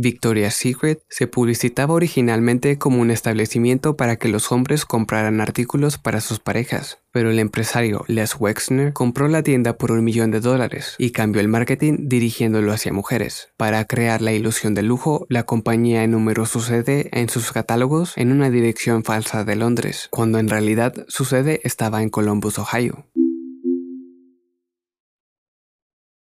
Victoria's Secret se publicitaba originalmente como un establecimiento para que los hombres compraran artículos para sus parejas, pero el empresario Les Wexner compró la tienda por un millón de dólares y cambió el marketing dirigiéndolo hacia mujeres. Para crear la ilusión de lujo, la compañía enumeró su sede en sus catálogos en una dirección falsa de Londres, cuando en realidad su sede estaba en Columbus, Ohio.